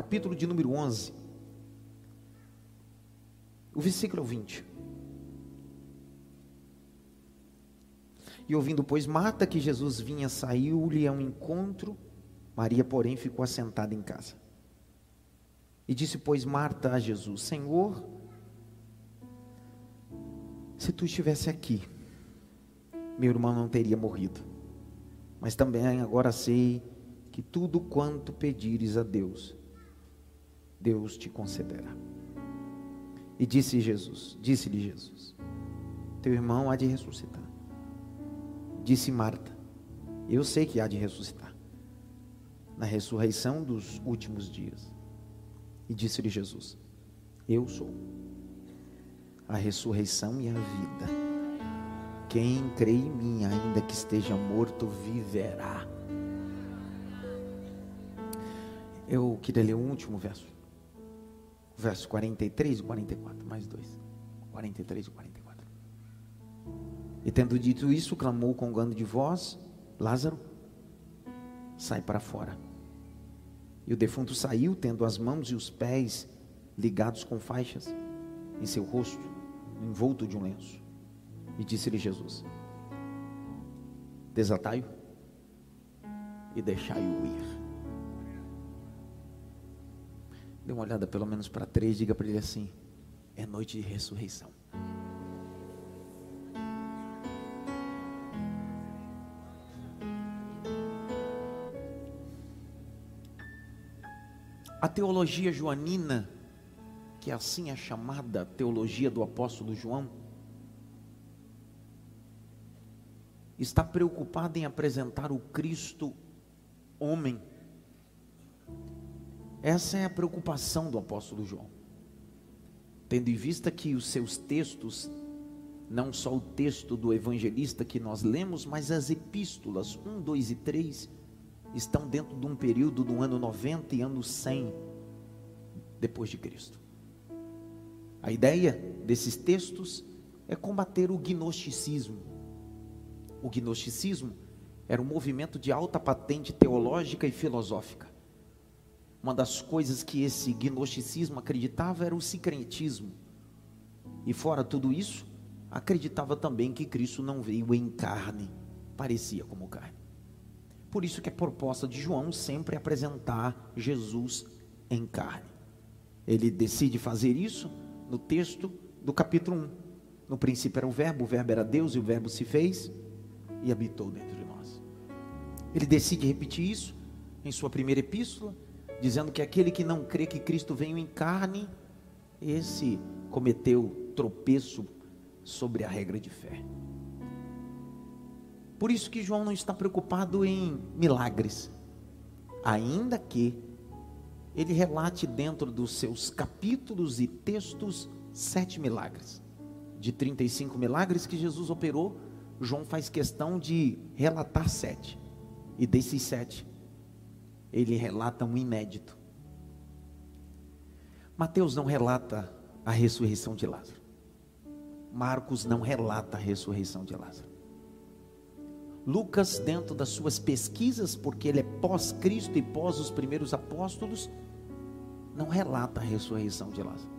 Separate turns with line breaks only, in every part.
capítulo de número 11, o versículo 20. E ouvindo, pois, Marta que Jesus vinha, saiu-lhe ao encontro, Maria, porém, ficou assentada em casa. E disse, pois, Marta a Jesus: Senhor, se tu estivesse aqui, meu irmão não teria morrido. Mas também agora sei que tudo quanto pedires a Deus, Deus te concederá. E disse Jesus, disse-lhe Jesus: Teu irmão há de ressuscitar. Disse Marta: Eu sei que há de ressuscitar na ressurreição dos últimos dias. E disse-lhe Jesus: Eu sou a ressurreição e a vida. Quem crê em mim, ainda que esteja morto, viverá. Eu queria ler o último verso. Verso 43 e 44, mais dois. 43 e 44. E tendo dito isso, clamou com gando de voz: Lázaro, sai para fora. E o defunto saiu, tendo as mãos e os pés ligados com faixas em seu rosto, envolto de um lenço. E disse-lhe Jesus: Desatai-o e deixai-o ir. Dê uma olhada pelo menos para três, diga para ele assim: é noite de ressurreição. A teologia joanina, que assim é chamada teologia do apóstolo João, está preocupada em apresentar o Cristo homem. Essa é a preocupação do apóstolo João. Tendo em vista que os seus textos, não só o texto do evangelista que nós lemos, mas as epístolas 1, 2 e 3, estão dentro de um período do ano 90 e ano 100 depois de Cristo. A ideia desses textos é combater o gnosticismo, o gnosticismo era um movimento de alta patente teológica e filosófica. Uma das coisas que esse gnosticismo acreditava era o sincretismo. E fora tudo isso, acreditava também que Cristo não veio em carne, parecia como carne. Por isso que a proposta de João sempre é apresentar Jesus em carne. Ele decide fazer isso no texto do capítulo 1. No princípio era o verbo, o verbo era Deus e o verbo se fez e habitou dentro de nós. Ele decide repetir isso em sua primeira epístola, dizendo que aquele que não crê que Cristo veio em carne, esse cometeu tropeço sobre a regra de fé. Por isso que João não está preocupado em milagres, ainda que ele relate dentro dos seus capítulos e textos sete milagres. De 35 milagres que Jesus operou, João faz questão de relatar sete. E desses sete, ele relata um inédito. Mateus não relata a ressurreição de Lázaro. Marcos não relata a ressurreição de Lázaro. Lucas, dentro das suas pesquisas, porque ele é pós-Cristo e pós os primeiros apóstolos, não relata a ressurreição de Lázaro.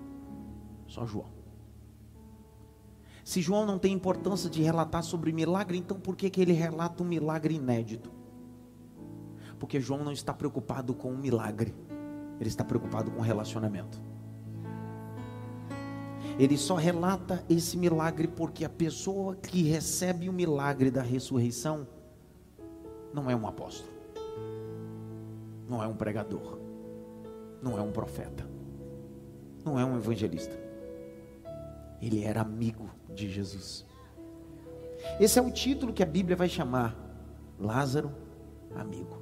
Só João. Se João não tem importância de relatar sobre milagre, então por que, que ele relata um milagre inédito? Porque João não está preocupado com o milagre, ele está preocupado com o relacionamento. Ele só relata esse milagre porque a pessoa que recebe o milagre da ressurreição não é um apóstolo, não é um pregador, não é um profeta, não é um evangelista. Ele era amigo de Jesus. Esse é o título que a Bíblia vai chamar Lázaro, amigo.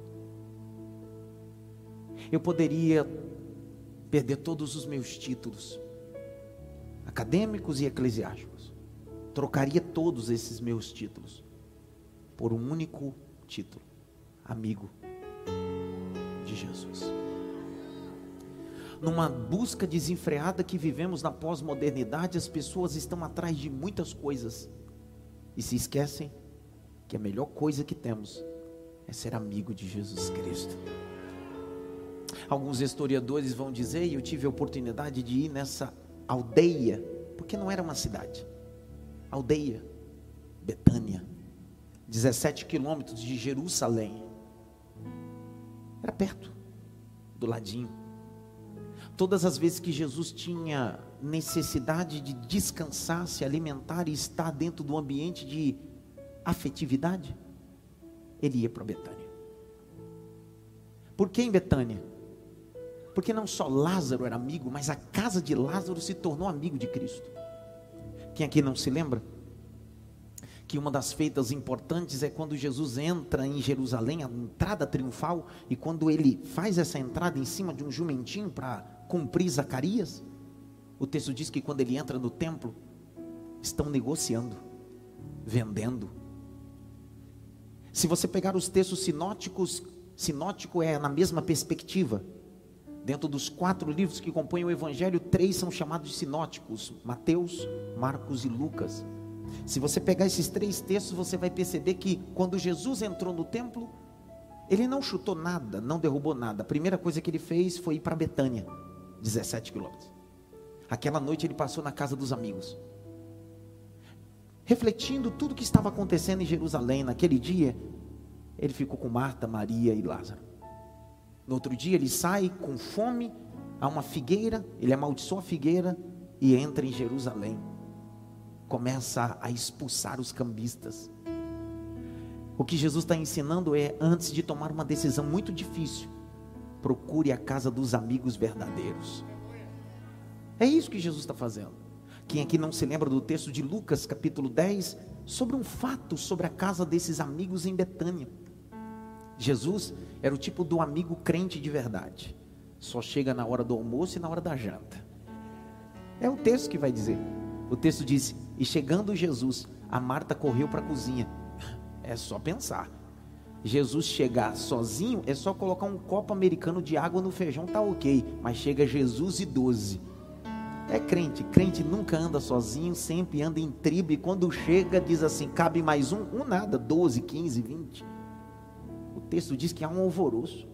Eu poderia perder todos os meus títulos, acadêmicos e eclesiásticos, trocaria todos esses meus títulos por um único título: amigo de Jesus numa busca desenfreada que vivemos na pós-modernidade, as pessoas estão atrás de muitas coisas e se esquecem que a melhor coisa que temos é ser amigo de Jesus Cristo. Alguns historiadores vão dizer, e eu tive a oportunidade de ir nessa aldeia, porque não era uma cidade, aldeia, Betânia, 17 quilômetros de Jerusalém, era perto, do ladinho. Todas as vezes que Jesus tinha necessidade de descansar, se alimentar e estar dentro do ambiente de afetividade, ele ia para Betânia. Por que em Betânia? Porque não só Lázaro era amigo, mas a casa de Lázaro se tornou amigo de Cristo. Quem aqui não se lembra? Que uma das feitas importantes é quando Jesus entra em Jerusalém, a entrada triunfal, e quando ele faz essa entrada em cima de um jumentinho para cumprir Zacarias, o texto diz que quando ele entra no templo, estão negociando, vendendo. Se você pegar os textos sinóticos, sinótico é na mesma perspectiva. Dentro dos quatro livros que compõem o Evangelho, três são chamados de sinóticos: Mateus, Marcos e Lucas. Se você pegar esses três textos, você vai perceber que quando Jesus entrou no templo, ele não chutou nada, não derrubou nada. A primeira coisa que ele fez foi ir para Betânia, 17 quilômetros. Aquela noite ele passou na casa dos amigos, refletindo tudo que estava acontecendo em Jerusalém naquele dia. Ele ficou com Marta, Maria e Lázaro. No outro dia ele sai com fome a uma figueira, ele amaldiçoa a figueira e entra em Jerusalém. Começa a expulsar os cambistas. O que Jesus está ensinando é, antes de tomar uma decisão muito difícil, procure a casa dos amigos verdadeiros. É isso que Jesus está fazendo. Quem aqui não se lembra do texto de Lucas, capítulo 10, sobre um fato sobre a casa desses amigos em Betânia. Jesus era o tipo do amigo crente de verdade. Só chega na hora do almoço e na hora da janta. É o texto que vai dizer. O texto diz: E chegando Jesus, a Marta correu para a cozinha. É só pensar. Jesus chegar sozinho é só colocar um copo americano de água no feijão, tá ok. Mas chega Jesus e doze. É crente, crente nunca anda sozinho, sempre anda em tribo. E quando chega, diz assim: cabe mais um, um nada, 12, 15, 20 o texto diz que há um alvoroço.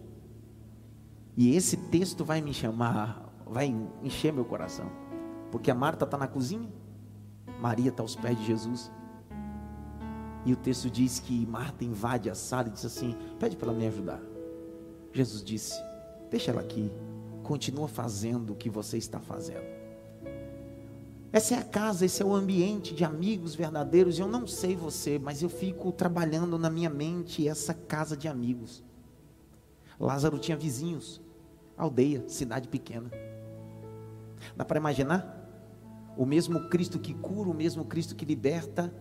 E esse texto vai me chamar, vai encher meu coração. Porque a Marta está na cozinha, Maria está aos pés de Jesus. E o texto diz que Marta invade a sala e diz assim: pede para ela me ajudar. Jesus disse: deixa ela aqui, continua fazendo o que você está fazendo. Essa é a casa, esse é o ambiente de amigos verdadeiros. Eu não sei você, mas eu fico trabalhando na minha mente essa casa de amigos. Lázaro tinha vizinhos, aldeia, cidade pequena. Dá para imaginar? O mesmo Cristo que cura, o mesmo Cristo que liberta,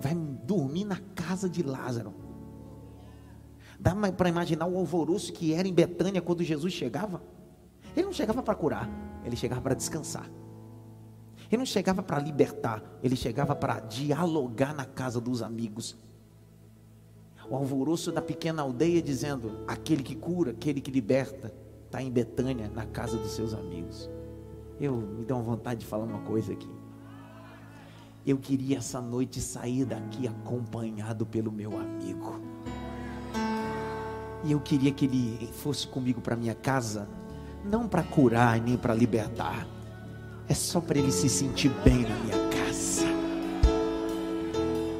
vai dormir na casa de Lázaro. Dá para imaginar o alvoroço que era em Betânia quando Jesus chegava? Ele não chegava para curar, ele chegava para descansar. Ele não chegava para libertar, ele chegava para dialogar na casa dos amigos. O alvoroço da pequena aldeia dizendo: aquele que cura, aquele que liberta, está em Betânia, na casa dos seus amigos. Eu me dou vontade de falar uma coisa aqui. Eu queria essa noite sair daqui acompanhado pelo meu amigo. E eu queria que ele fosse comigo para minha casa, não para curar nem para libertar, é só para ele se sentir bem na minha casa.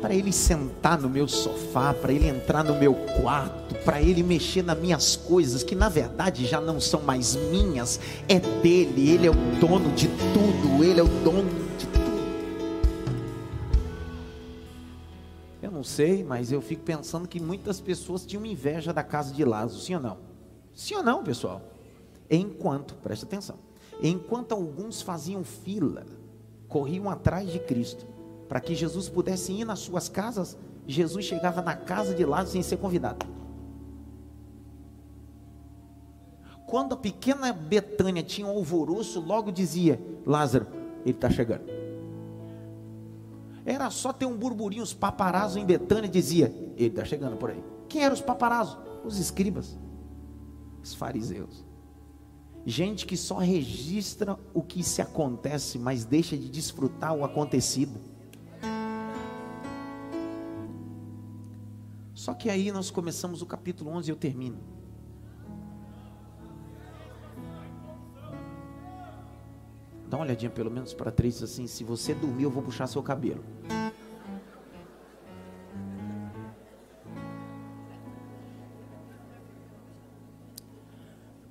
Para ele sentar no meu sofá, para ele entrar no meu quarto, para ele mexer nas minhas coisas, que na verdade já não são mais minhas, é dele, ele é o dono de tudo, ele é o dono de tudo. Eu não sei, mas eu fico pensando que muitas pessoas tinham inveja da casa de Lázaro, sim ou não? Sim ou não, pessoal? Enquanto, preste atenção Enquanto alguns faziam fila, corriam atrás de Cristo, para que Jesus pudesse ir nas suas casas, Jesus chegava na casa de Lázaro sem ser convidado. Quando a pequena Betânia tinha um alvoroço, logo dizia: Lázaro, ele está chegando. Era só ter um burburinho, os paparazos em Betânia dizia: Ele está chegando por aí. Quem eram os paparazos? Os escribas, os fariseus gente que só registra o que se acontece, mas deixa de desfrutar o acontecido. Só que aí nós começamos o capítulo 11 e eu termino. Dá uma olhadinha pelo menos para três assim, se você dormir eu vou puxar seu cabelo.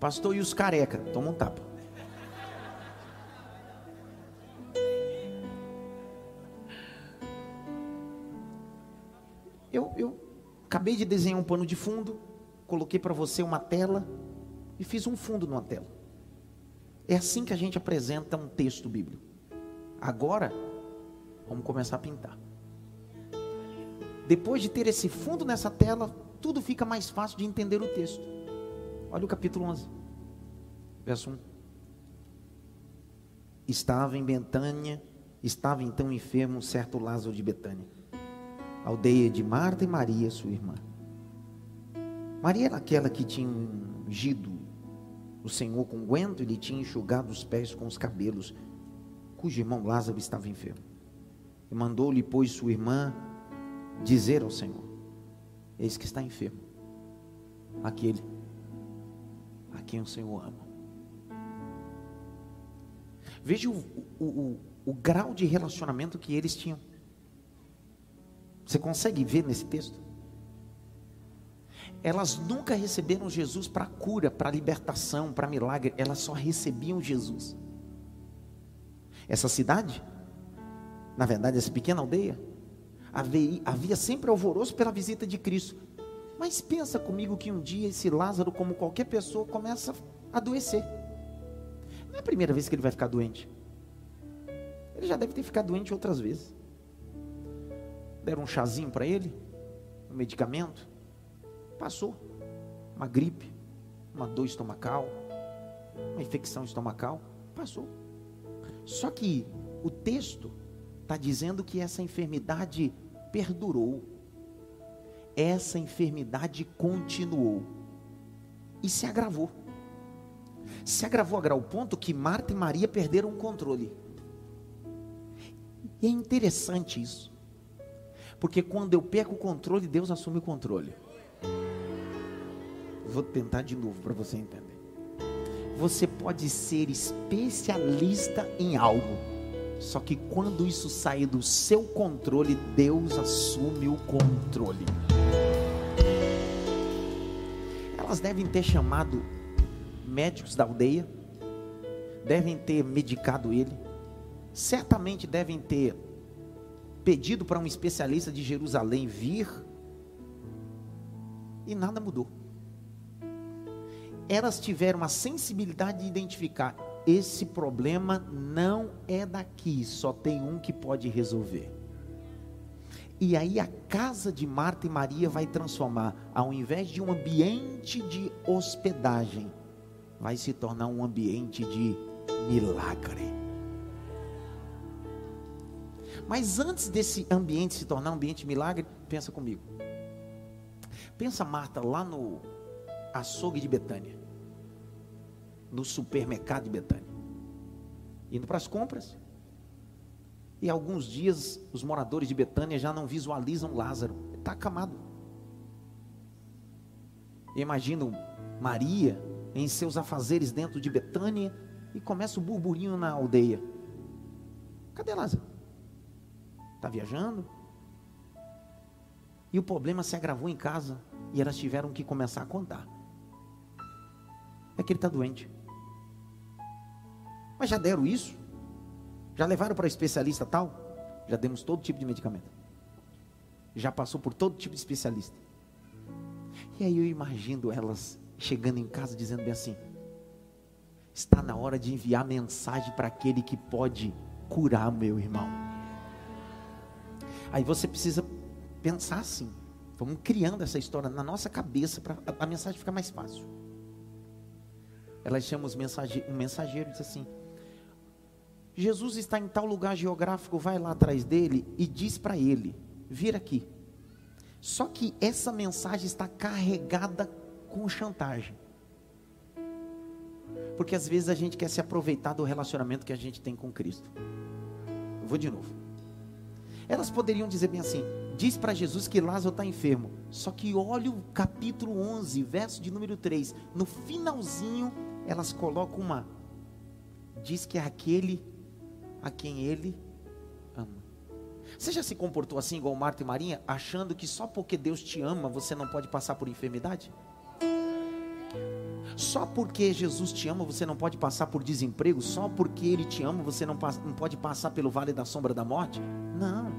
Pastor e os careca, toma um tapa. Eu, eu acabei de desenhar um pano de fundo, coloquei para você uma tela e fiz um fundo numa tela. É assim que a gente apresenta um texto bíblico. Agora, vamos começar a pintar. Depois de ter esse fundo nessa tela, tudo fica mais fácil de entender o texto. Olha o capítulo 11, verso 1. Estava em Betânia, estava então enfermo um certo Lázaro de Betânia, aldeia de Marta e Maria, sua irmã. Maria era aquela que tinha ungido o Senhor com guento e lhe tinha enxugado os pés com os cabelos, cujo irmão Lázaro estava enfermo. E mandou-lhe, pois, sua irmã dizer ao Senhor: Eis que está enfermo. Aquele quem o Senhor ama. Veja o, o, o, o grau de relacionamento que eles tinham. Você consegue ver nesse texto? Elas nunca receberam Jesus para cura, para libertação, para milagre, elas só recebiam Jesus. Essa cidade, na verdade, essa pequena aldeia, havia, havia sempre alvoroço pela visita de Cristo. Mas pensa comigo que um dia esse Lázaro, como qualquer pessoa, começa a adoecer. Não é a primeira vez que ele vai ficar doente. Ele já deve ter ficado doente outras vezes. Deram um chazinho para ele, um medicamento, passou. Uma gripe, uma dor estomacal, uma infecção estomacal, passou. Só que o texto está dizendo que essa enfermidade perdurou essa enfermidade continuou e se agravou. Se agravou a grau ponto que Marta e Maria perderam o controle. E é interessante isso. Porque quando eu perco o controle, Deus assume o controle. Vou tentar de novo para você entender. Você pode ser especialista em algo, só que quando isso sair do seu controle, Deus assume o controle. Elas devem ter chamado médicos da aldeia, devem ter medicado ele, certamente devem ter pedido para um especialista de Jerusalém vir, e nada mudou. Elas tiveram a sensibilidade de identificar: esse problema não é daqui, só tem um que pode resolver. E aí a casa de Marta e Maria vai transformar, ao invés de um ambiente de hospedagem, vai se tornar um ambiente de milagre. Mas antes desse ambiente se tornar um ambiente de milagre, pensa comigo. Pensa Marta lá no açougue de Betânia, no supermercado de Betânia, indo para as compras, e alguns dias os moradores de Betânia já não visualizam Lázaro, está acamado. Imagino Maria em seus afazeres dentro de Betânia e começa o burburinho na aldeia. Cadê Lázaro? Está viajando? E o problema se agravou em casa e elas tiveram que começar a contar. É que ele está doente. Mas já deram isso? Já levaram para especialista tal? Já demos todo tipo de medicamento. Já passou por todo tipo de especialista. E aí eu imagino elas chegando em casa dizendo bem assim: está na hora de enviar mensagem para aquele que pode curar meu irmão. Aí você precisa pensar assim. Vamos criando essa história na nossa cabeça para a, mensagem ficar mais fácil. Elas chamam os mensageiro, um mensageiro e diz assim: Jesus está em tal lugar geográfico, vai lá atrás dele e diz para ele: vir aqui. Só que essa mensagem está carregada com chantagem. Porque às vezes a gente quer se aproveitar do relacionamento que a gente tem com Cristo. Vou de novo. Elas poderiam dizer bem assim: diz para Jesus que Lázaro está enfermo. Só que olha o capítulo 11, verso de número 3. No finalzinho, elas colocam uma. Diz que é aquele a quem ele ama. Você já se comportou assim, igual Marta e Marinha, achando que só porque Deus te ama você não pode passar por enfermidade? Só porque Jesus te ama você não pode passar por desemprego? Só porque Ele te ama você não, não pode passar pelo vale da sombra da morte? Não.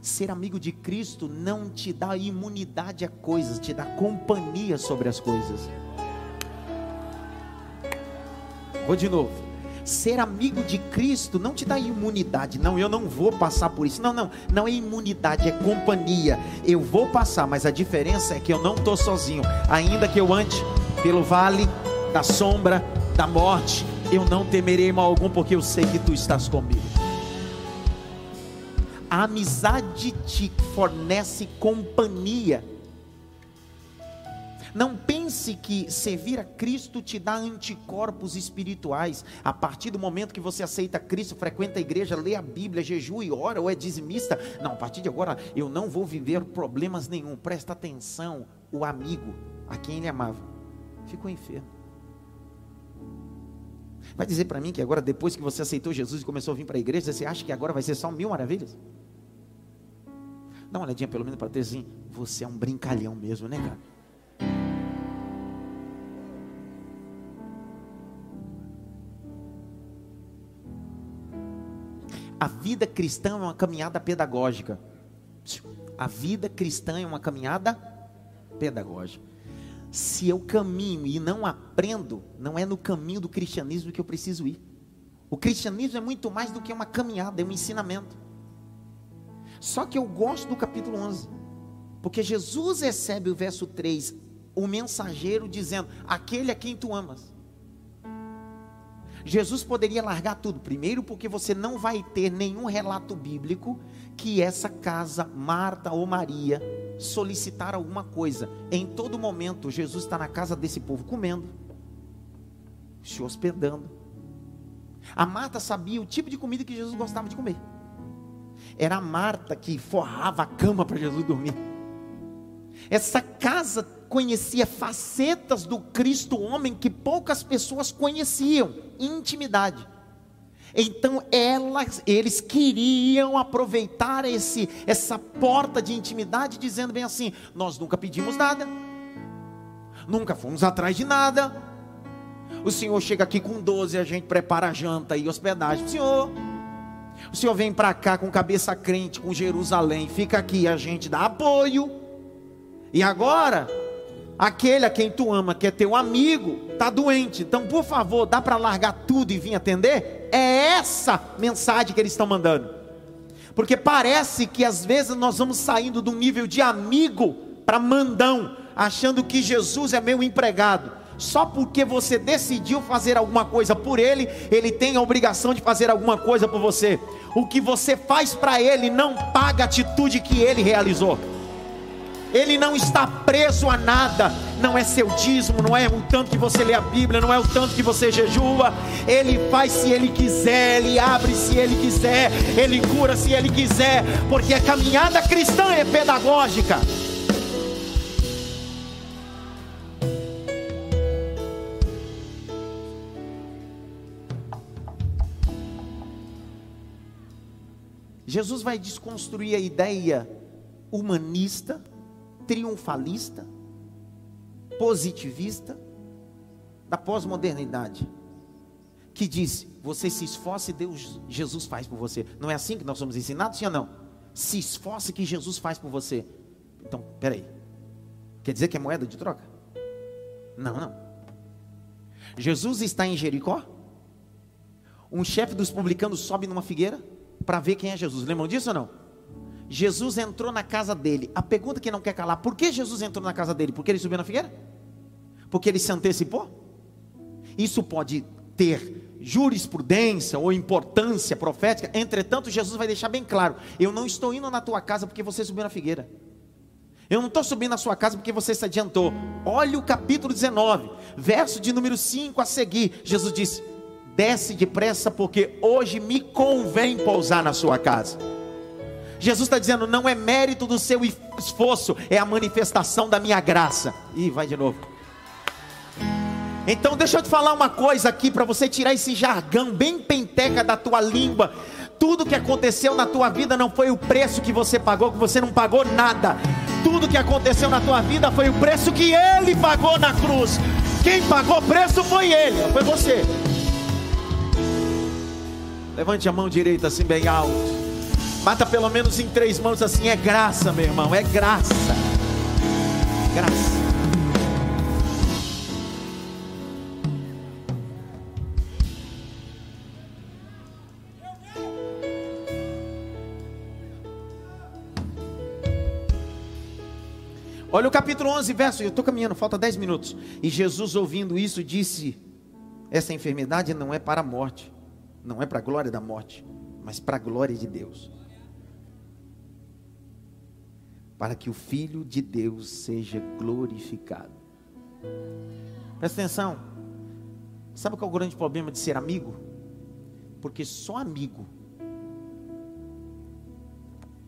Ser amigo de Cristo não te dá imunidade a coisas, te dá companhia sobre as coisas. Vou de novo. Ser amigo de Cristo não te dá imunidade. Não, eu não vou passar por isso. Não, não. Não é imunidade, é companhia. Eu vou passar, mas a diferença é que eu não estou sozinho. Ainda que eu ande pelo vale da sombra da morte, eu não temerei mal algum, porque eu sei que tu estás comigo. A amizade te fornece companhia não pense que servir a Cristo te dá anticorpos espirituais. A partir do momento que você aceita Cristo, frequenta a igreja, lê a Bíblia, jejua e ora, ou é dizimista. Não, a partir de agora eu não vou viver problemas nenhum. Presta atenção, o amigo a quem ele amava ficou enfermo. Vai dizer para mim que agora, depois que você aceitou Jesus e começou a vir para a igreja, você acha que agora vai ser só mil maravilhas? Dá uma olhadinha pelo menos para ter assim, você é um brincalhão mesmo, né, cara? Vida cristã é uma caminhada pedagógica. A vida cristã é uma caminhada pedagógica. Se eu caminho e não aprendo, não é no caminho do cristianismo que eu preciso ir. O cristianismo é muito mais do que uma caminhada, é um ensinamento. Só que eu gosto do capítulo 11, porque Jesus recebe o verso 3, o mensageiro dizendo: Aquele a quem tu amas. Jesus poderia largar tudo. Primeiro, porque você não vai ter nenhum relato bíblico que essa casa, Marta ou Maria, solicitar alguma coisa. Em todo momento, Jesus está na casa desse povo comendo, se hospedando. A Marta sabia o tipo de comida que Jesus gostava de comer. Era a Marta que forrava a cama para Jesus dormir. Essa casa conhecia facetas do Cristo homem que poucas pessoas conheciam, intimidade. Então elas, eles queriam aproveitar esse, essa porta de intimidade, dizendo bem assim: nós nunca pedimos nada, nunca fomos atrás de nada. O Senhor chega aqui com 12, a gente prepara a janta e hospedagem. Senhor, o Senhor vem para cá com cabeça crente, com Jerusalém, fica aqui, a gente dá apoio. E agora aquele a quem tu ama, que é teu amigo, está doente. Então, por favor, dá para largar tudo e vir atender? É essa mensagem que eles estão mandando. Porque parece que às vezes nós vamos saindo do nível de amigo para mandão, achando que Jesus é meu empregado. Só porque você decidiu fazer alguma coisa por ele, ele tem a obrigação de fazer alguma coisa por você. O que você faz para ele não paga a atitude que ele realizou. Ele não está preso a nada. Não é seu dízimo, não é o tanto que você lê a Bíblia, não é o tanto que você jejua. Ele faz se ele quiser, ele abre se ele quiser, ele cura se ele quiser, porque a caminhada cristã é pedagógica. Jesus vai desconstruir a ideia humanista triunfalista, positivista da pós-modernidade, que diz: você se esforce, Deus, Jesus faz por você. Não é assim que nós somos ensinados, sim ou não? Se esforce que Jesus faz por você. Então, peraí. Quer dizer que é moeda de troca? Não, não. Jesus está em Jericó. Um chefe dos publicanos sobe numa figueira para ver quem é Jesus. Lembram disso ou não? Jesus entrou na casa dele. A pergunta que não quer calar: por que Jesus entrou na casa dele? Porque ele subiu na figueira? Porque ele se antecipou? Isso pode ter jurisprudência ou importância profética. Entretanto, Jesus vai deixar bem claro: eu não estou indo na tua casa porque você subiu na figueira. Eu não estou subindo na sua casa porque você se adiantou. Olha o capítulo 19, verso de número 5 a seguir. Jesus disse: Desce depressa, porque hoje me convém pousar na sua casa. Jesus está dizendo: não é mérito do seu esforço, é a manifestação da minha graça. E vai de novo. Então deixa eu te falar uma coisa aqui para você tirar esse jargão bem penteca da tua língua. Tudo que aconteceu na tua vida não foi o preço que você pagou, que você não pagou nada. Tudo que aconteceu na tua vida foi o preço que ele pagou na cruz. Quem pagou o preço foi ele, foi você. Levante a mão direita assim bem alto. Mata pelo menos em três mãos assim, é graça, meu irmão, é graça. Graça. Olha o capítulo 11, verso. Eu estou caminhando, falta 10 minutos. E Jesus, ouvindo isso, disse: Essa enfermidade não é para a morte, não é para a glória da morte, mas para a glória de Deus. Para que o Filho de Deus seja glorificado. Presta atenção. Sabe qual é o grande problema de ser amigo? Porque só amigo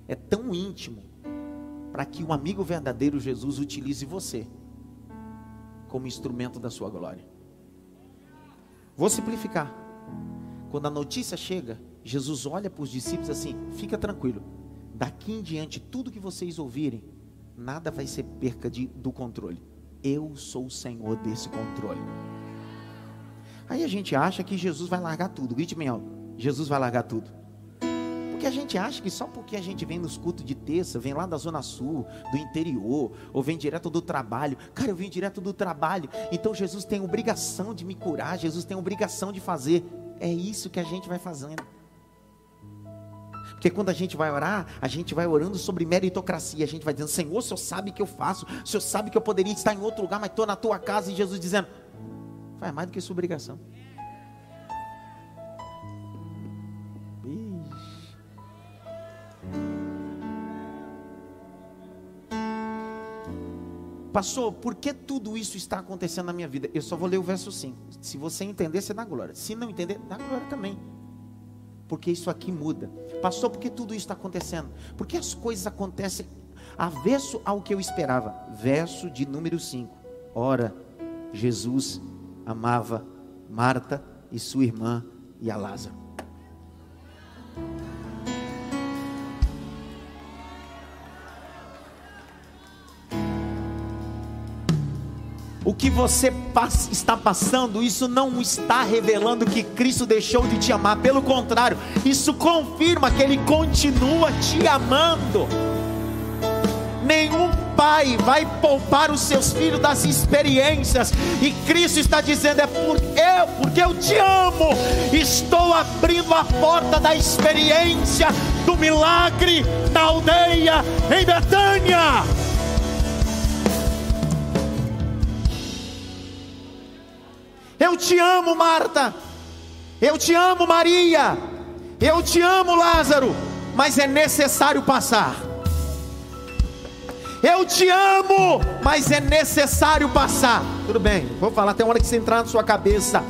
é tão íntimo para que um amigo verdadeiro Jesus utilize você como instrumento da sua glória. Vou simplificar. Quando a notícia chega, Jesus olha para os discípulos assim: fica tranquilo, daqui em diante, tudo que vocês ouvirem, nada vai ser perca de, do controle. Eu sou o Senhor desse controle. Aí a gente acha que Jesus vai largar tudo. Grite bem. Jesus vai largar tudo. Porque a gente acha que só porque a gente vem nos cultos de terça, vem lá da Zona Sul, do interior, ou vem direto do trabalho. Cara, eu vim direto do trabalho. Então Jesus tem obrigação de me curar, Jesus tem obrigação de fazer. É isso que a gente vai fazendo. Porque quando a gente vai orar, a gente vai orando sobre meritocracia. A gente vai dizendo: Senhor, o Senhor sabe que eu faço, o Senhor sabe que eu poderia estar em outro lugar, mas estou na tua casa. E Jesus dizendo: Faz mais do que sua obrigação. Pastor, por que tudo isso está acontecendo na minha vida? Eu só vou ler o verso 5. Se você entender, você dá glória. Se não entender, dá glória também. Porque isso aqui muda. Pastor, por que tudo isso está acontecendo? Porque as coisas acontecem avesso ao que eu esperava. Verso de número 5. Ora, Jesus amava Marta e sua irmã e a Lázaro. O que você está passando, isso não está revelando que Cristo deixou de te amar, pelo contrário, isso confirma que Ele continua te amando. Nenhum pai vai poupar os seus filhos das experiências, e Cristo está dizendo: é por eu, porque eu te amo, estou abrindo a porta da experiência do milagre na aldeia em Betânia. Eu te amo, Marta. Eu te amo, Maria. Eu te amo, Lázaro. Mas é necessário passar. Eu te amo, mas é necessário passar. Tudo bem, vou falar até uma hora que você entrar na sua cabeça.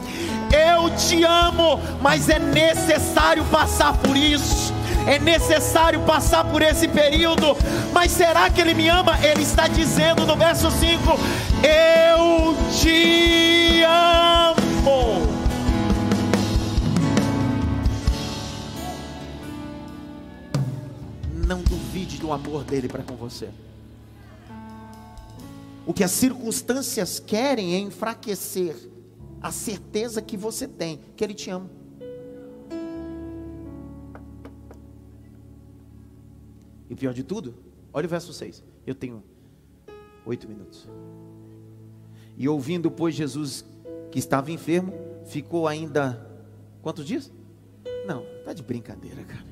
Eu te amo, mas é necessário passar por isso é necessário passar por esse período, mas será que Ele me ama? Ele está dizendo no verso 5: Eu te amo. Não duvide do amor dele para com você. O que as circunstâncias querem é enfraquecer a certeza que você tem que Ele te ama. E pior de tudo, olha o verso 6. Eu tenho oito minutos. E ouvindo, pois, Jesus que estava enfermo, ficou ainda quantos dias? Não, tá de brincadeira, cara.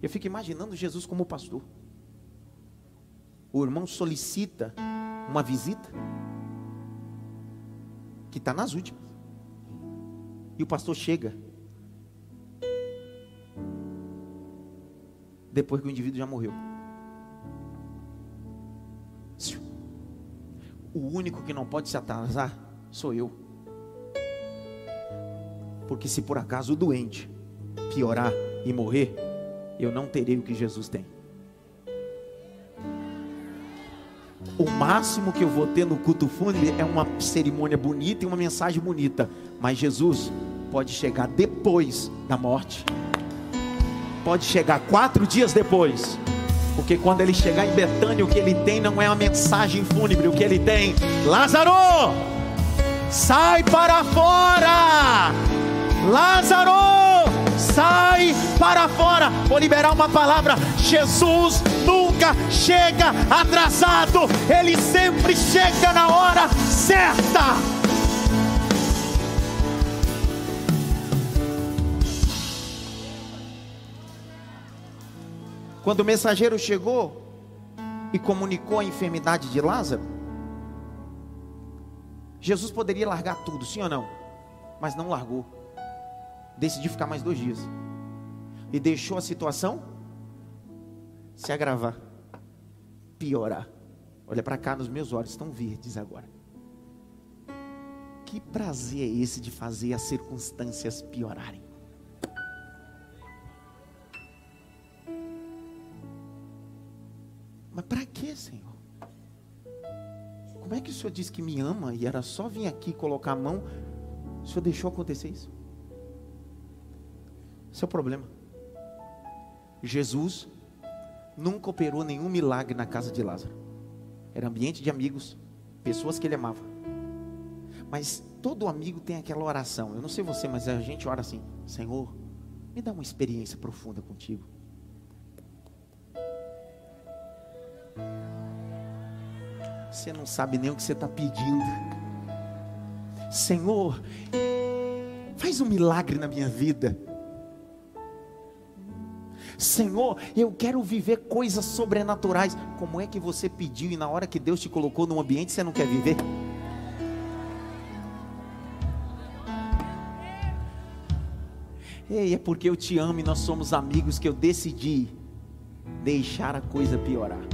Eu fico imaginando Jesus como pastor. O irmão solicita uma visita que está nas últimas. E o pastor chega depois que o indivíduo já morreu. O único que não pode se atrasar sou eu. Porque se por acaso o doente piorar e morrer, eu não terei o que Jesus tem. O máximo que eu vou ter no culto fúnebre é uma cerimônia bonita e uma mensagem bonita. Mas Jesus pode chegar depois da morte. Pode chegar quatro dias depois. Porque quando ele chegar em Betânia, o que ele tem não é uma mensagem fúnebre, o que ele tem, Lázaro, sai para fora! Lázaro, sai para fora. Vou liberar uma palavra. Jesus nunca chega atrasado, ele sempre chega na hora certa. Quando o mensageiro chegou e comunicou a enfermidade de Lázaro, Jesus poderia largar tudo, sim ou não? Mas não largou. Decidiu ficar mais dois dias. E deixou a situação se agravar, piorar. Olha para cá, nos meus olhos estão verdes agora. Que prazer é esse de fazer as circunstâncias piorarem? Mas para que, Senhor? Como é que o Senhor disse que me ama e era só vir aqui colocar a mão? O Senhor deixou acontecer isso? Esse é o problema. Jesus nunca operou nenhum milagre na casa de Lázaro. Era ambiente de amigos, pessoas que ele amava. Mas todo amigo tem aquela oração. Eu não sei você, mas a gente ora assim: Senhor, me dá uma experiência profunda contigo. Você não sabe nem o que você está pedindo. Senhor, faz um milagre na minha vida. Senhor, eu quero viver coisas sobrenaturais. Como é que você pediu e na hora que Deus te colocou num ambiente você não quer viver? Ei, é porque eu te amo e nós somos amigos que eu decidi deixar a coisa piorar.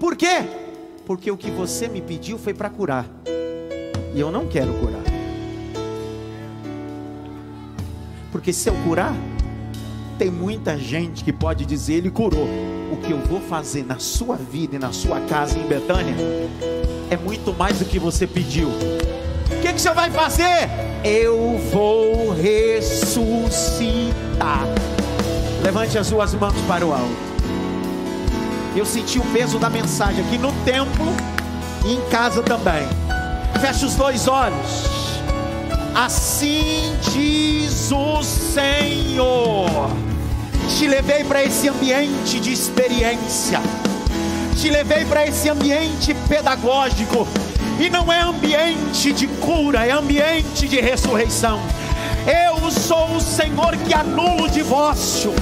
Por quê? Porque o que você me pediu foi para curar, e eu não quero curar. Porque se eu curar, tem muita gente que pode dizer: Ele curou. O que eu vou fazer na sua vida e na sua casa em Betânia é muito mais do que você pediu. O que, que você vai fazer? Eu vou ressuscitar. Levante as suas mãos para o alto eu senti o peso da mensagem aqui no templo e em casa também. Feche os dois olhos. Assim diz o Senhor: Te levei para esse ambiente de experiência, te levei para esse ambiente pedagógico, e não é ambiente de cura, é ambiente de ressurreição. Eu sou o Senhor que anula o divórcio.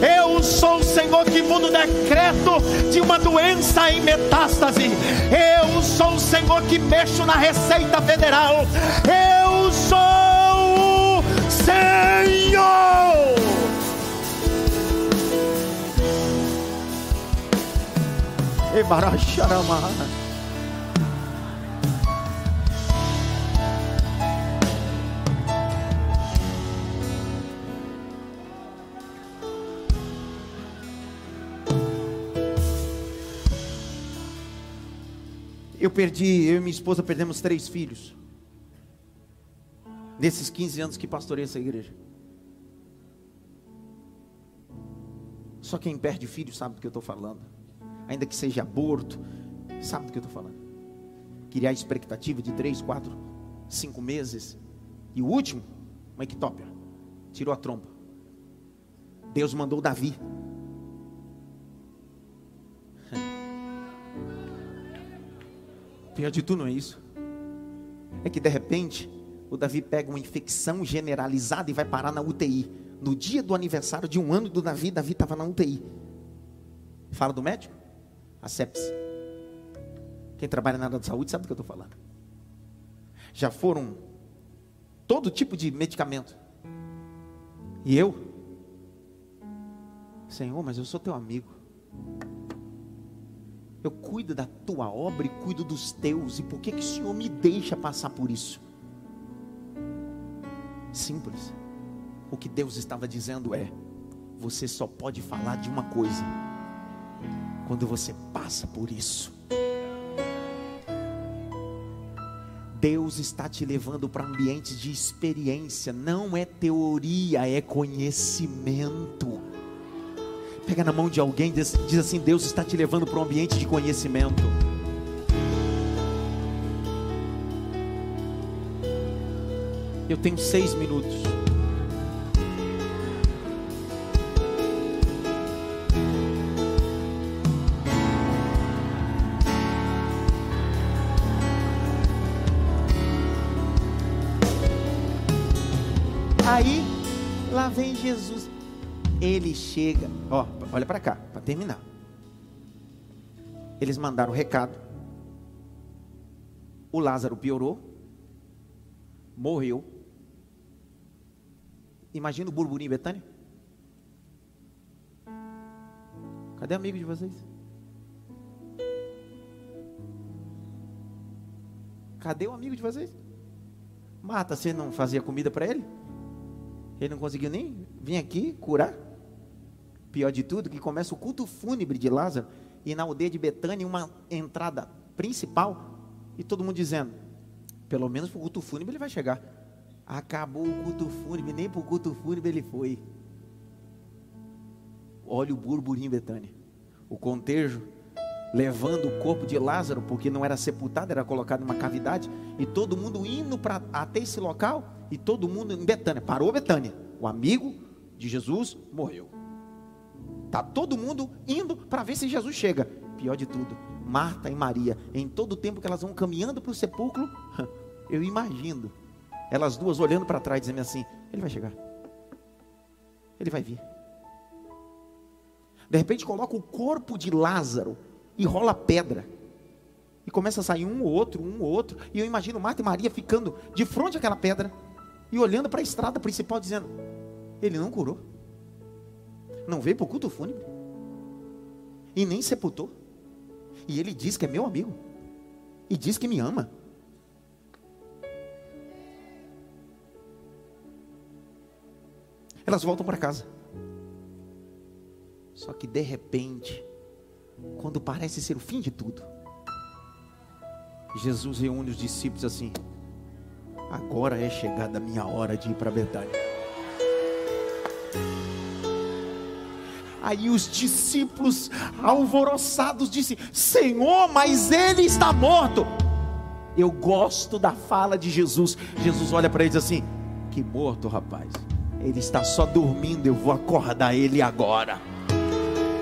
Eu sou o Senhor que muda o decreto de uma doença em metástase. Eu sou o Senhor que mexo na Receita Federal. Eu sou o Senhor. Ebaracharama. Eu perdi, eu e minha esposa perdemos três filhos. Nesses 15 anos que pastorei essa igreja. Só quem perde filho sabe do que eu estou falando. Ainda que seja aborto, sabe do que eu estou falando. Criar expectativa de três, quatro, cinco meses. E o último, uma ectópia. Tirou a trompa. Deus mandou Davi Pior de tudo não é isso. É que de repente o Davi pega uma infecção generalizada e vai parar na UTI. No dia do aniversário de um ano do Davi, Davi estava na UTI. Fala do médico? A sepse. Quem trabalha na área da saúde sabe do que eu estou falando. Já foram todo tipo de medicamento. E eu? Senhor, mas eu sou teu amigo. Eu cuido da tua obra e cuido dos teus. E por que, que o Senhor me deixa passar por isso? Simples. O que Deus estava dizendo é: você só pode falar de uma coisa quando você passa por isso. Deus está te levando para ambientes de experiência, não é teoria, é conhecimento. Pega na mão de alguém diz, diz assim: Deus está te levando para um ambiente de conhecimento. Eu tenho seis minutos. Aí, lá vem Jesus. Ele chega, ó, olha para cá, para terminar. Eles mandaram o recado. O Lázaro piorou, morreu. Imagina o burburinho em Betânia. Cadê amigo de vocês? Cadê o amigo de vocês? Marta, você não fazia comida para ele? Ele não conseguiu nem vir aqui curar. Pior de tudo, que começa o culto fúnebre de Lázaro e na aldeia de Betânia uma entrada principal e todo mundo dizendo: pelo menos para o culto fúnebre ele vai chegar. Acabou o culto fúnebre, nem para o culto fúnebre ele foi. Olha o burburinho em Betânia. O contejo levando o corpo de Lázaro, porque não era sepultado, era colocado numa cavidade, e todo mundo indo para até esse local e todo mundo em Betânia. Parou Betânia. O amigo de Jesus morreu. Tá todo mundo indo para ver se Jesus chega. Pior de tudo, Marta e Maria, em todo o tempo que elas vão caminhando para o sepulcro, eu imagino elas duas olhando para trás dizendo assim: ele vai chegar. Ele vai vir. De repente coloca o corpo de Lázaro e rola pedra. E começa a sair um ou outro, um ou outro. E eu imagino Marta e Maria ficando de frente àquela pedra e olhando para a estrada principal, dizendo: Ele não curou, não veio para o culto fúnebre, e nem sepultou. E ele diz que é meu amigo, e diz que me ama. Elas voltam para casa. Só que de repente, quando parece ser o fim de tudo, Jesus reúne os discípulos assim: agora é chegada a minha hora de ir para Betânia. Aí os discípulos alvoroçados dizem: Senhor, mas ele está morto. Eu gosto da fala de Jesus. Jesus olha para eles assim: Que morto, rapaz. Ele está só dormindo. Eu vou acordar ele agora.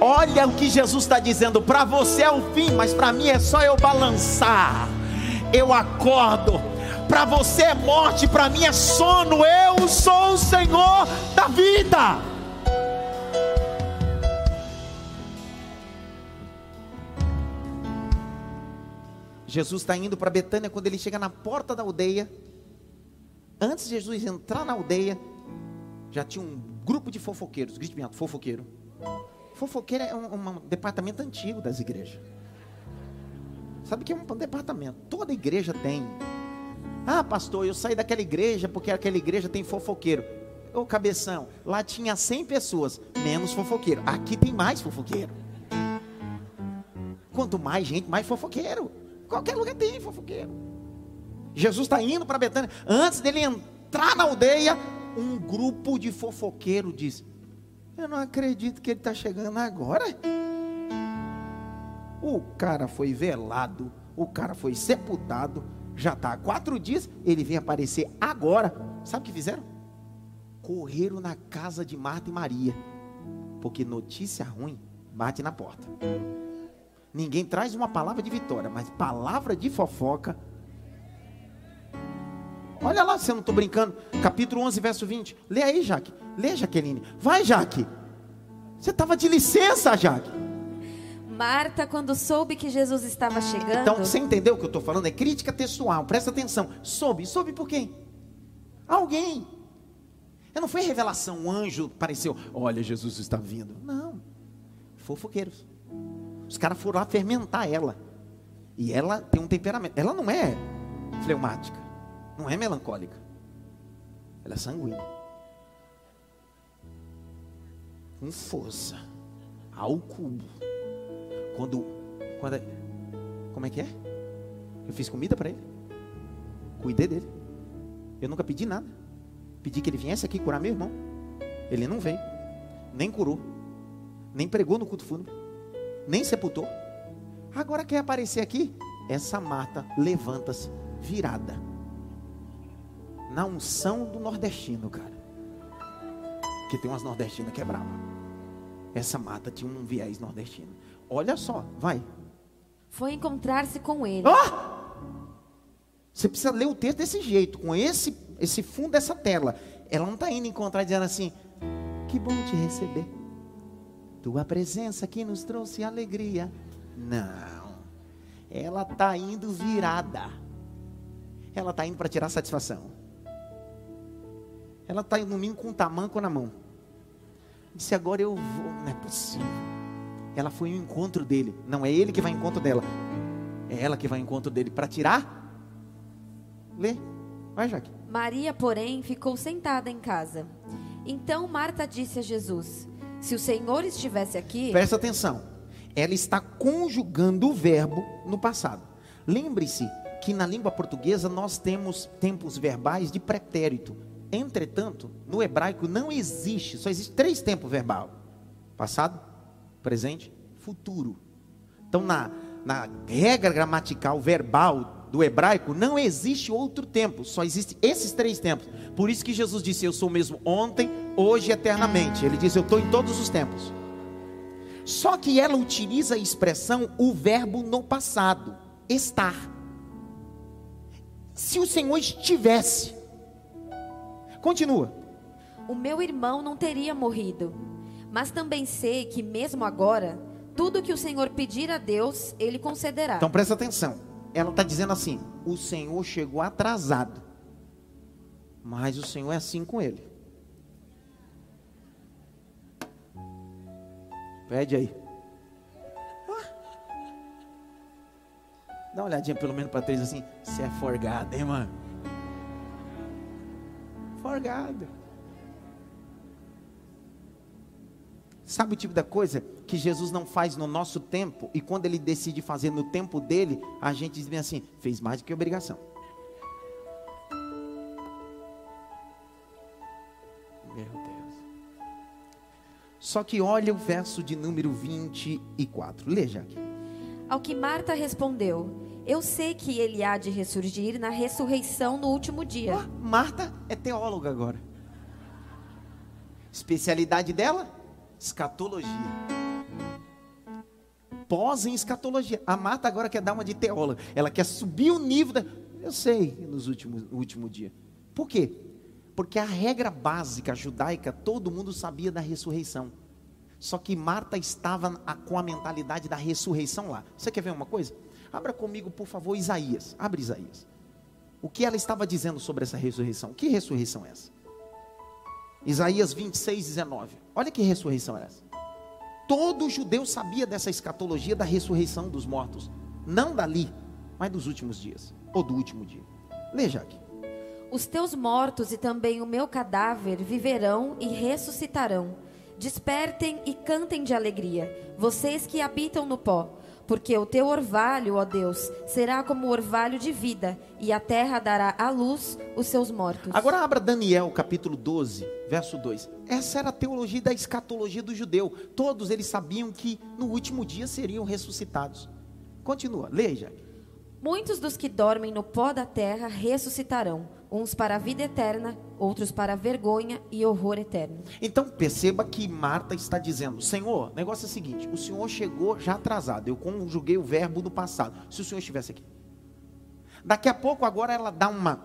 Olha o que Jesus está dizendo: para você é o fim, mas para mim é só eu balançar. Eu acordo para você é morte, para mim é sono. Eu sou o Senhor da vida. Jesus está indo para Betânia quando ele chega na porta da aldeia. Antes de Jesus entrar na aldeia, já tinha um grupo de fofoqueiros. Grite bem alto, fofoqueiro. Fofoqueiro é um, um departamento antigo das igrejas. Sabe que é um departamento? Toda igreja tem ah, pastor, eu saí daquela igreja porque aquela igreja tem fofoqueiro. Ô cabeção, lá tinha 100 pessoas, menos fofoqueiro. Aqui tem mais fofoqueiro. Quanto mais gente, mais fofoqueiro. Qualquer lugar tem fofoqueiro. Jesus está indo para Betânia. Antes dele entrar na aldeia, um grupo de fofoqueiro diz: Eu não acredito que ele está chegando agora. O cara foi velado, o cara foi sepultado, já está há quatro dias, ele vem aparecer agora. Sabe o que fizeram? Correram na casa de Marta e Maria, porque notícia ruim bate na porta. Ninguém traz uma palavra de vitória, mas palavra de fofoca. Olha lá, se eu não estou brincando. Capítulo 11, verso 20. Lê aí, Jaque. Lê, Jaqueline. Vai, Jaque. Você estava de licença, Jaque.
Marta, quando soube que Jesus estava chegando.
Então, você entendeu o que eu estou falando? É crítica textual, presta atenção. Soube, soube por quem? Alguém. não foi revelação, um anjo apareceu. Olha, Jesus está vindo. Não. Fofoqueiros. Os caras foram lá fermentar ela. E ela tem um temperamento. Ela não é fleumática. Não é melancólica. Ela é sanguínea. Com força. Ao cubo Quando, quando, como é que é? Eu fiz comida para ele, cuidei dele. Eu nunca pedi nada. Pedi que ele viesse aqui curar meu irmão. Ele não veio, nem curou, nem pregou no culto fúnebre, nem sepultou. Agora quer aparecer aqui? Essa mata levanta-se virada. Na unção do nordestino, cara. Que tem umas nordestinas que é brava. Essa mata tinha um viés nordestino. Olha só, vai.
Foi encontrar-se com ele.
Oh! Você precisa ler o texto desse jeito, com esse, esse fundo dessa tela. Ela não está indo encontrar dizendo assim: Que bom te receber. Tua presença que nos trouxe alegria. Não. Ela está indo virada. Ela está indo para tirar satisfação. Ela está indo no mínimo com um tamanco na mão. Disse: Agora eu vou. Não é possível. Ela foi ao encontro dele. Não é ele que vai ao encontro dela. É ela que vai ao encontro dele para tirar. Lê. Vai, Jaque.
Maria, porém, ficou sentada em casa. Então Marta disse a Jesus: Se o Senhor estivesse aqui.
Presta atenção. Ela está conjugando o verbo no passado. Lembre-se que na língua portuguesa nós temos tempos verbais de pretérito. Entretanto, no hebraico não existe, só existe três tempos verbal: passado, presente, futuro. Então, na, na regra gramatical verbal do hebraico, não existe outro tempo, só existe esses três tempos. Por isso que Jesus disse: Eu sou mesmo ontem, hoje e eternamente. Ele diz: Eu estou em todos os tempos. Só que ela utiliza a expressão o verbo no passado, estar. Se o Senhor estivesse, continua.
O meu irmão não teria morrido, mas também sei que mesmo agora, tudo que o Senhor pedir a Deus, Ele concederá.
Então presta atenção ela está dizendo assim: o Senhor chegou atrasado, mas o Senhor é assim com ele. Pede aí. Dá uma olhadinha pelo menos para três assim. Você é forgado, hein, mano? Forgado. Sabe o tipo da coisa que Jesus não faz no nosso tempo e quando ele decide fazer no tempo dele, a gente diz bem assim: fez mais do que obrigação. Meu Deus. Só que olha o verso de número 24. Leia aqui.
Ao que Marta respondeu: Eu sei que ele há de ressurgir na ressurreição no último dia.
Oh, Marta é teóloga agora. Especialidade dela? Escatologia. Pós em escatologia. A Marta agora quer dar uma de teóloga. Ela quer subir o nível da. Eu sei, nos últimos, no último dia. Por quê? Porque a regra básica judaica, todo mundo sabia da ressurreição. Só que Marta estava com a mentalidade da ressurreição lá. Você quer ver uma coisa? Abra comigo, por favor, Isaías. Abre Isaías. O que ela estava dizendo sobre essa ressurreição? Que ressurreição é essa? Isaías 26, 19. Olha que ressurreição era essa. Todo judeu sabia dessa escatologia da ressurreição dos mortos. Não dali, mas dos últimos dias. Ou do último dia. Leia aqui.
Os teus mortos e também o meu cadáver viverão e ressuscitarão. Despertem e cantem de alegria, vocês que habitam no pó porque o teu orvalho, ó Deus, será como o orvalho de vida, e a terra dará à luz os seus mortos.
Agora abra Daniel capítulo 12, verso 2. Essa era a teologia da escatologia do judeu. Todos eles sabiam que no último dia seriam ressuscitados. Continua, leia.
Muitos dos que dormem no pó da terra ressuscitarão, uns para a vida eterna, outros para a vergonha e horror eterno.
Então perceba que Marta está dizendo: Senhor, o negócio é o seguinte: o Senhor chegou já atrasado, eu conjuguei o verbo do passado. Se o Senhor estivesse aqui, daqui a pouco, agora ela dá uma,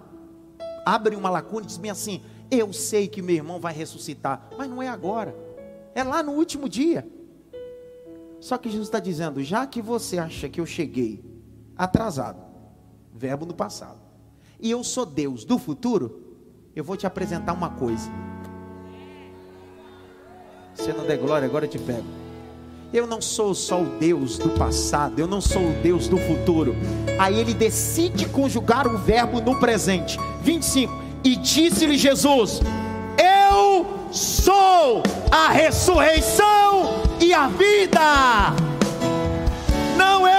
abre uma lacuna e diz assim: Eu sei que meu irmão vai ressuscitar, mas não é agora, é lá no último dia. Só que Jesus está dizendo: já que você acha que eu cheguei atrasado. Verbo no passado. E eu sou Deus do futuro, eu vou te apresentar uma coisa. Se não der glória, agora eu te pego. Eu não sou só o Deus do passado, eu não sou o Deus do futuro. Aí ele decide conjugar o verbo no presente. 25. E disse-lhe Jesus: Eu sou a ressurreição e a vida.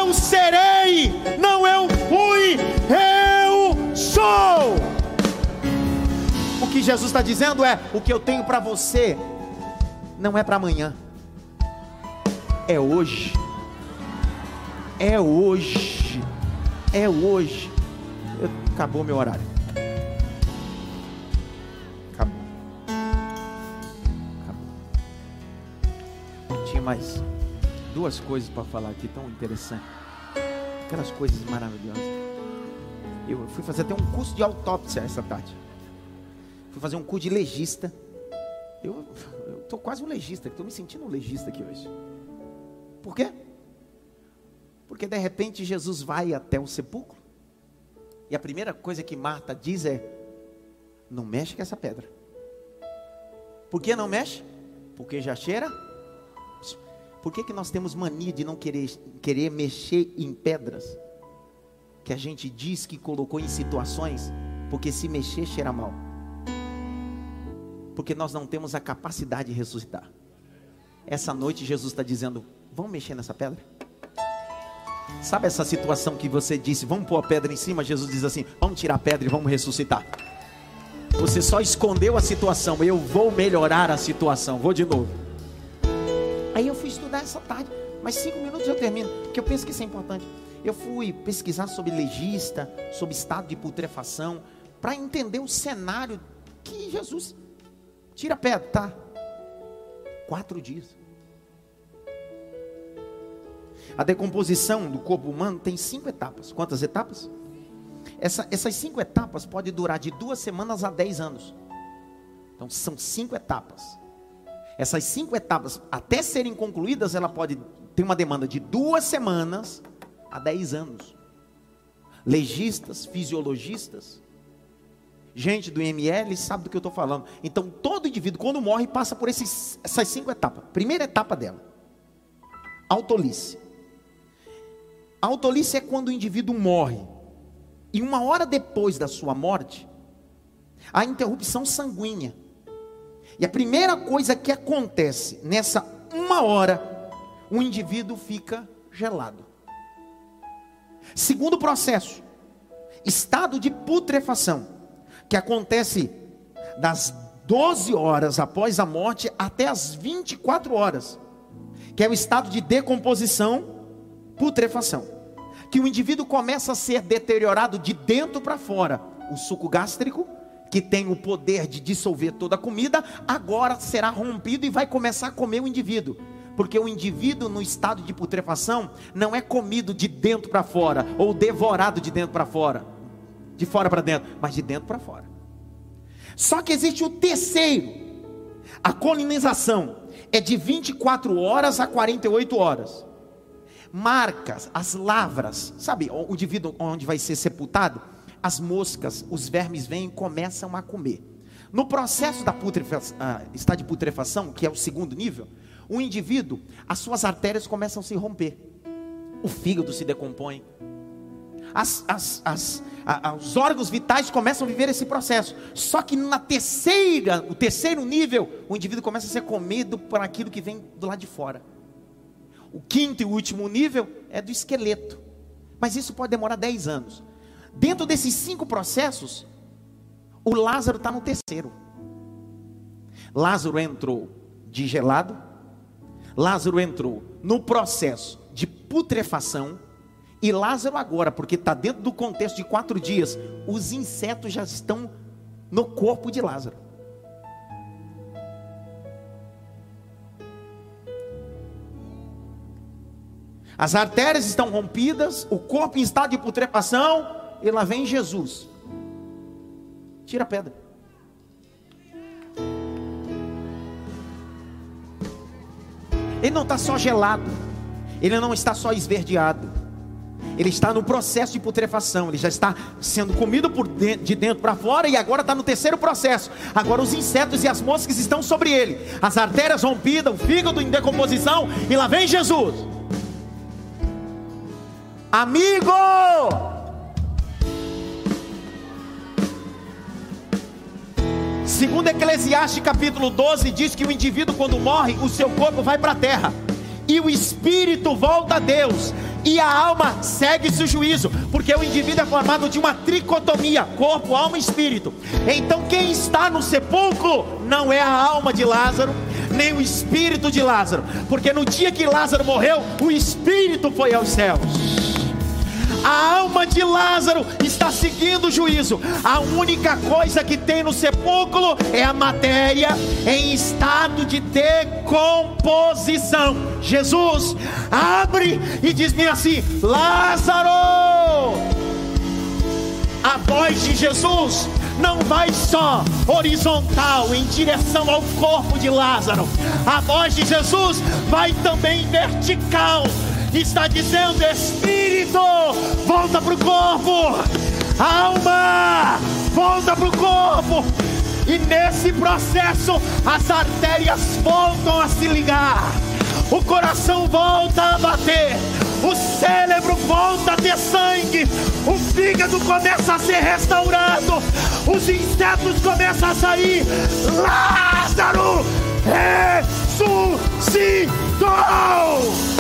eu serei, não que Jesus está dizendo é: o que eu tenho para você não é para amanhã, é hoje, é hoje, é hoje. Acabou meu horário. Acabou. Acabou. Tinha mais duas coisas para falar aqui tão interessante. Aquelas coisas maravilhosas. Eu fui fazer até um curso de autópsia essa tarde. Fui fazer um curso de legista. Eu estou quase um legista, estou me sentindo um legista aqui hoje. Por quê? Porque de repente Jesus vai até o sepulcro. E a primeira coisa que Marta diz é: Não mexe com essa pedra. Por que não mexe? Porque já cheira por que, que nós temos mania de não querer, querer mexer em pedras? Que a gente diz que colocou em situações, porque se mexer cheira mal. Porque nós não temos a capacidade de ressuscitar. Essa noite Jesus está dizendo: vamos mexer nessa pedra? Sabe essa situação que você disse, vamos pôr a pedra em cima? Jesus diz assim: vamos tirar a pedra e vamos ressuscitar. Você só escondeu a situação, eu vou melhorar a situação. Vou de novo. Aí eu fui estudar essa tarde, mas cinco minutos eu termino, porque eu penso que isso é importante. Eu fui pesquisar sobre legista, sobre estado de putrefação, para entender o cenário que Jesus tira pedra, tá? Quatro dias. A decomposição do corpo humano tem cinco etapas. Quantas etapas? Essa, essas cinco etapas podem durar de duas semanas a dez anos. Então são cinco etapas. Essas cinco etapas, até serem concluídas, ela pode ter uma demanda de duas semanas a dez anos. Legistas, fisiologistas, gente do ML sabe do que eu estou falando. Então, todo indivíduo, quando morre, passa por esses, essas cinco etapas. Primeira etapa dela: autolice. Autolice é quando o indivíduo morre. E uma hora depois da sua morte, a interrupção sanguínea e a primeira coisa que acontece nessa uma hora, o indivíduo fica gelado. Segundo processo, estado de putrefação, que acontece das 12 horas após a morte até as 24 horas, que é o estado de decomposição, putrefação, que o indivíduo começa a ser deteriorado de dentro para fora, o suco gástrico, que tem o poder de dissolver toda a comida, agora será rompido e vai começar a comer o indivíduo. Porque o indivíduo no estado de putrefação não é comido de dentro para fora ou devorado de dentro para fora, de fora para dentro, mas de dentro para fora. Só que existe o terceiro. A colonização é de 24 horas a 48 horas. Marcas, as lavras, sabe, o indivíduo onde vai ser sepultado, as moscas, os vermes vêm e começam a comer. No processo da putrefação, ah, está de putrefação, que é o segundo nível, o indivíduo, as suas artérias começam a se romper, o fígado se decompõe, as, as, as, a, os órgãos vitais começam a viver esse processo. Só que na terceira, o terceiro nível, o indivíduo começa a ser comido por aquilo que vem do lado de fora. O quinto e último nível é do esqueleto. Mas isso pode demorar 10 anos. Dentro desses cinco processos, o Lázaro está no terceiro. Lázaro entrou de gelado, Lázaro entrou no processo de putrefação, e Lázaro agora, porque está dentro do contexto de quatro dias, os insetos já estão no corpo de Lázaro. As artérias estão rompidas, o corpo em estado de putrefação, e lá vem Jesus. Tira a pedra. Ele não está só gelado. Ele não está só esverdeado. Ele está no processo de putrefação. Ele já está sendo comido por de, de dentro para fora e agora está no terceiro processo. Agora os insetos e as moscas estão sobre ele. As artérias rompidas, o fígado em decomposição. E lá vem Jesus. Amigo! Segundo Eclesiastes capítulo 12 diz que o indivíduo quando morre, o seu corpo vai para a terra e o espírito volta a Deus. E a alma segue seu juízo, porque o indivíduo é formado de uma tricotomia: corpo, alma e espírito. Então, quem está no sepulcro não é a alma de Lázaro, nem o espírito de Lázaro, porque no dia que Lázaro morreu, o espírito foi aos céus. A alma de Lázaro está seguindo o juízo. A única coisa que tem no sepulcro é a matéria em estado de decomposição. Jesus abre e diz-me assim: Lázaro! A voz de Jesus não vai só horizontal em direção ao corpo de Lázaro, a voz de Jesus vai também vertical está dizendo: Espírito, volta para o corpo, alma, volta para o corpo. E nesse processo, as artérias voltam a se ligar, o coração volta a bater, o cérebro volta a ter sangue, o fígado começa a ser restaurado, os insetos começam a sair. Lázaro ressuscitou!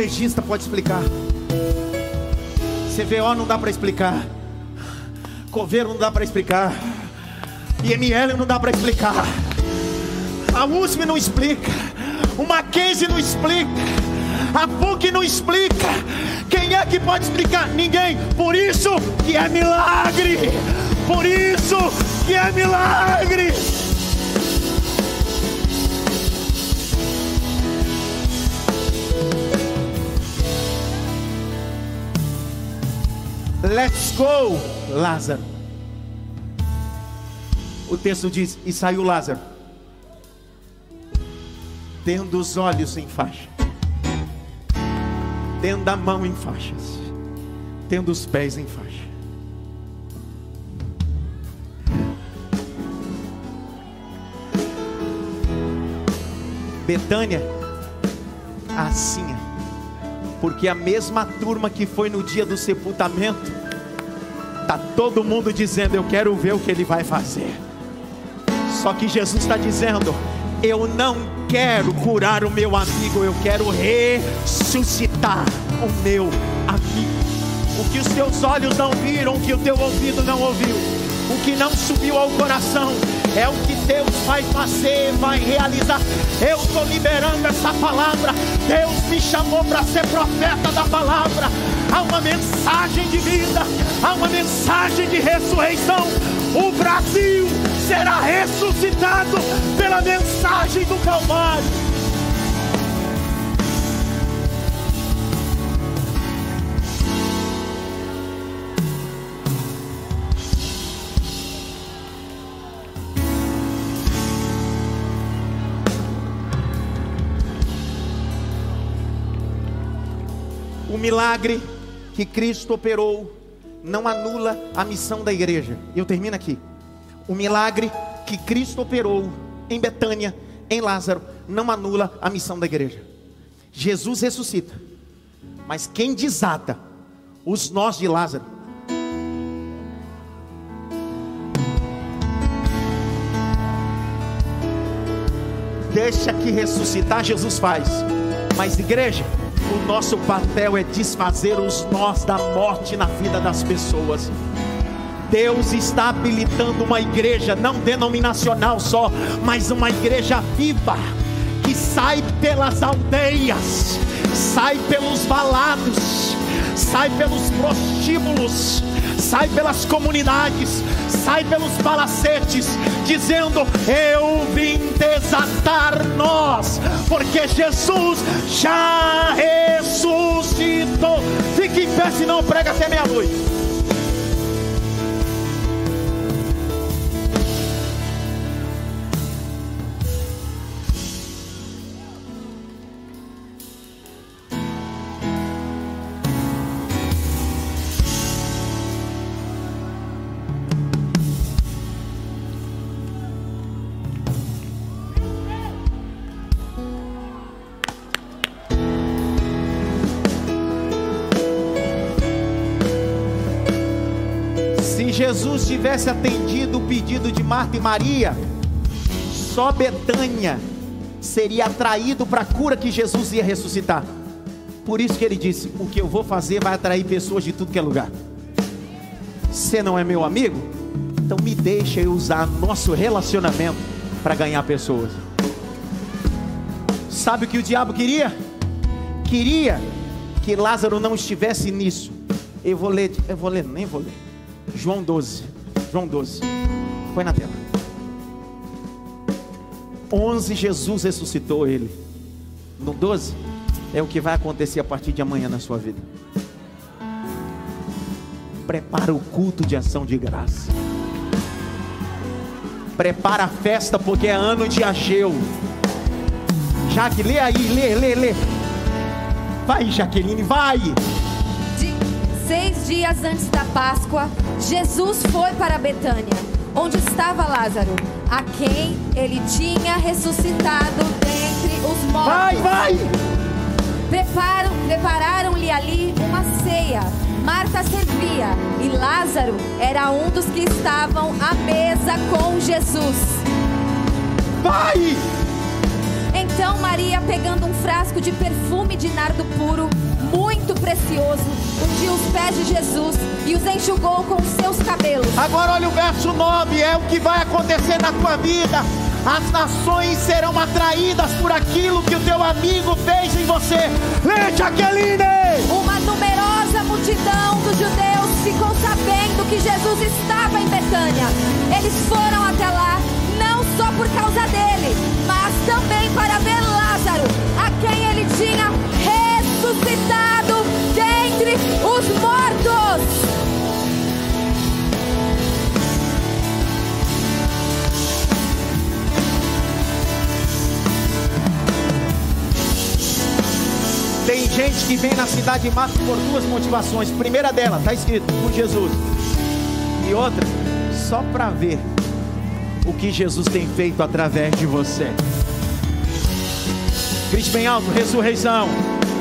Legista pode explicar. CVO não dá para explicar. Coveiro não dá para explicar. IML não dá para explicar. A USP não explica. O Mackenzie não explica. A PUC não explica. Quem é que pode explicar? Ninguém. Por isso que é milagre. Por isso que é milagre. Let's go, Lázaro. O texto diz: E saiu Lázaro, tendo os olhos em faixa, tendo a mão em faixas, tendo os pés em faixa. Betânia, assim é porque a mesma turma que foi no dia do sepultamento, tá todo mundo dizendo: Eu quero ver o que ele vai fazer. Só que Jesus está dizendo: Eu não quero curar o meu amigo, eu quero ressuscitar o meu amigo. O que os teus olhos não viram, o que o teu ouvido não ouviu, o que não subiu ao coração, é o que Deus vai fazer, vai realizar. Eu estou liberando essa palavra. Deus me chamou para ser profeta da palavra. Há uma mensagem de vida, há uma mensagem de ressurreição. O Brasil será ressuscitado pela mensagem do Calvário. Milagre que Cristo operou não anula a missão da igreja. Eu termino aqui. O milagre que Cristo operou em Betânia, em Lázaro, não anula a missão da igreja. Jesus ressuscita, mas quem desata os nós de Lázaro? Deixa que ressuscitar Jesus faz, mas igreja, o nosso papel é desfazer os nós da morte na vida das pessoas. Deus está habilitando uma igreja, não denominacional só, mas uma igreja viva, que sai pelas aldeias, sai pelos valados, sai pelos prostíbulos, sai pelas comunidades, sai pelos palacetes, dizendo: Eu vim desatar nós, porque Jesus já ressuscitou. Fique em pé, senão prega até meia-noite. Tivesse atendido o pedido de Marta e Maria, só Betânia seria atraído para a cura que Jesus ia ressuscitar. Por isso que ele disse: O que eu vou fazer vai atrair pessoas de tudo que é lugar. Você não é meu amigo? Então me deixa eu usar nosso relacionamento para ganhar pessoas. Sabe o que o diabo queria? Queria que Lázaro não estivesse nisso. Eu vou ler, eu vou ler, nem vou ler. João 12. João 12. Põe na tela. 11 Jesus ressuscitou ele. No 12 é o que vai acontecer a partir de amanhã na sua vida. Prepara o culto de ação de graça. Prepara a festa porque é ano de Ageu. Jaque, lê aí, lê, lê, lê. Vai, Jaqueline, vai.
Seis dias antes da Páscoa, Jesus foi para Betânia, onde estava Lázaro, a quem ele tinha ressuscitado dentre os mortos.
Vai, vai.
Preparam, prepararam-lhe ali uma ceia. Marta servia e Lázaro era um dos que estavam à mesa com Jesus.
Vai!
Então Maria, pegando um frasco de perfume de nardo puro, muito precioso, ungiu os pés de Jesus e os enxugou com seus cabelos.
Agora olha o verso 9, é o que vai acontecer na tua vida. As nações serão atraídas por aquilo que o teu amigo fez em você. Lê, Jaqueline!
Uma numerosa multidão dos judeus ficou sabendo que Jesus estava em Betânia. Eles foram até lá, não só por causa dele, mas também para ver Lázaro, a quem ele tinha ressuscitado dentre os mortos.
Tem gente que vem na cidade de Mato por duas motivações. Primeira dela, está escrito, por Jesus. E outra, só para ver o que Jesus tem feito através de você. Grite bem alto, ressurreição.